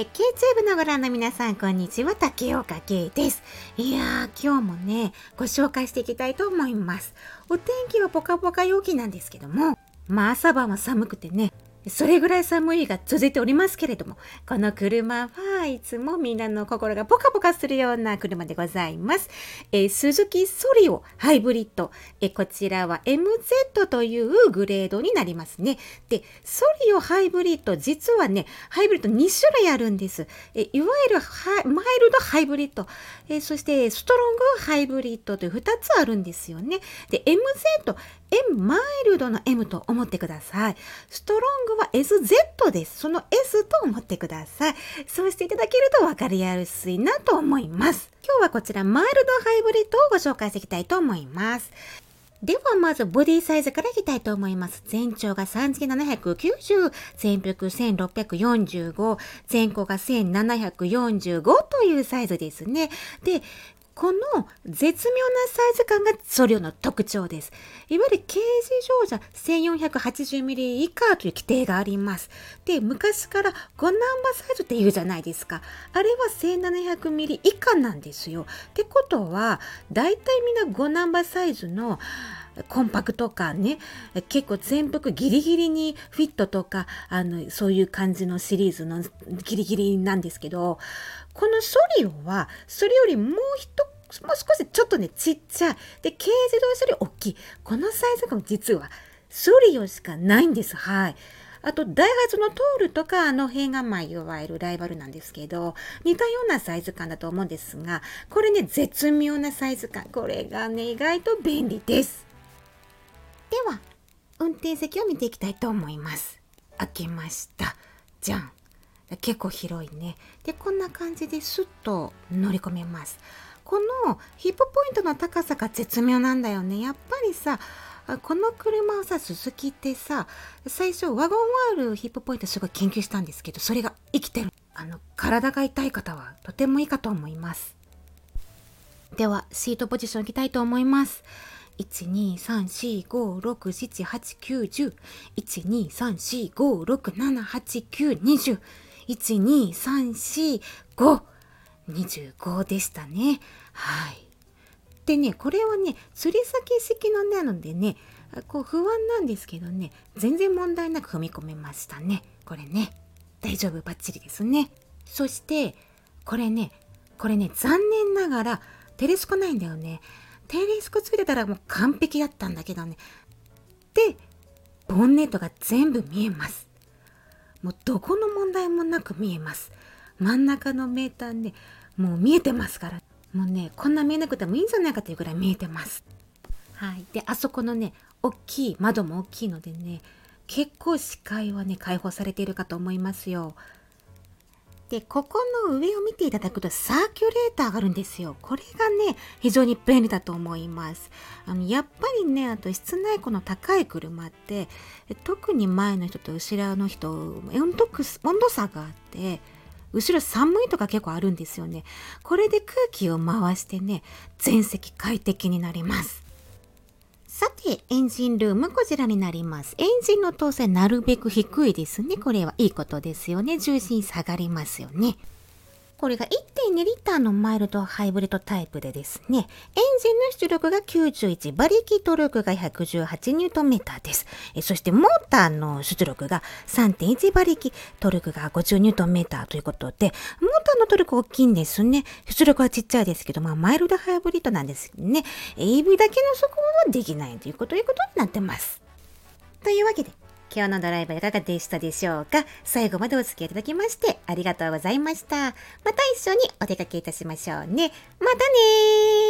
え KTube のご覧の皆さん、こんにちは、竹岡圭です。いやー、今日もね、ご紹介していきたいと思います。お天気はポカポカ陽気なんですけども、まあ朝晩は寒くてね、それぐらい寒いが続いておりますけれども、この車はいつもみんなの心がポカポカするような車でございます。えー、鈴木ソリオハイブリッド、えー、こちらは MZ というグレードになりますね。で、ソリオハイブリッド、実はね、ハイブリッド2種類あるんです。えー、いわゆるマイルドハイブリッド、えそしてストロングハイブリッドという2つあるんですよね。で、MZ、M マイルドの M と思ってください。ストロングは SZ です。その S と思ってください。そうしていただけると分かりやすいなと思います。今日はこちらマイルドハイブリッドをご紹介していきたいと思います。ではまずボディサイズからいきたいと思います。全長が3790、全幅1645、全高が1745というサイズですね。で、この絶妙なサイズ感がソリオの特徴です。いわゆる軽自動車 1480mm 以下という規定があります。で、昔から5ナンバーサイズって言うじゃないですか。あれは 1700mm 以下なんですよ。ってことは、だいたいみんな5ナンバーサイズのコンパクト感ね、結構全幅ギリギリにフィットとか、あの、そういう感じのシリーズのギリギリなんですけど、このソリオは、それよりもう一もう少しちょっとね、ちっちゃい。で、軽自動車より大きい。このサイズ感実はソリオしかないんです。はい。あと、ダイハツのトールとか、あの辺が、まあ、いわゆるライバルなんですけど、似たようなサイズ感だと思うんですが、これね、絶妙なサイズ感。これがね、意外と便利です。では、運転席を見ていきたいと思います。開けました。じゃん。結構広いね。で、こんな感じでスッと乗り込めます。このヒップポイントの高さが絶妙なんだよね。やっぱりさ、この車をさ、鈴木ってさ、最初ワゴンワールヒップポイントすごい研究したんですけど、それが生きてる。あの、体が痛い方はとてもいいかと思います。では、シートポジションいきたいと思います。12345678910 12345678920 12345 25でしたね。はい。でね、これはね、釣り先式のなのでね、こう不安なんですけどね、全然問題なく踏み込めましたね。これね、大丈夫バッチリですね。そして、これね、これね、残念ながらテレスコないんだよね。テレスコついてたらもう完璧だったんだけどね。で、ボンネットが全部見えます。もうどこの問題もなく見えます。真ん中のメーターね、もう見えてますからもうねこんな見えなくてもいいんじゃないかというぐらい見えてますはいであそこのね大きい窓も大きいのでね結構視界はね開放されているかと思いますよで、ここの上を見ていただくとサーキュレーターがあるんですよ。これがね、非常に便利だと思います。あのやっぱりね、あと室内庫の高い車って、特に前の人と後ろの人、温度差があって、後ろ寒いとか結構あるんですよね。これで空気を回してね、全席快適になります。さて、エンジンルームこちらになります。エンジンの搭載なるべく低いですね。これはいいことですよね。重心下がりますよね。これが1.2リッターのマイルドハイブリッドタイプでですね、エンジンの出力が91、馬力トルクが118ニュートンメーターです。そしてモーターの出力が3.1馬力、トルクが50ニュートンメーターということで、モーターのトルク大きいんですね。出力はちっちゃいですけど、まあマイルドハイブリッドなんですね。EV だけの速報はできないというこということになってます。というわけで、今日のドライブいかがでしたでしょうか？最後までお付き合いいただきましてありがとうございました。また一緒にお出かけいたしましょうね。またね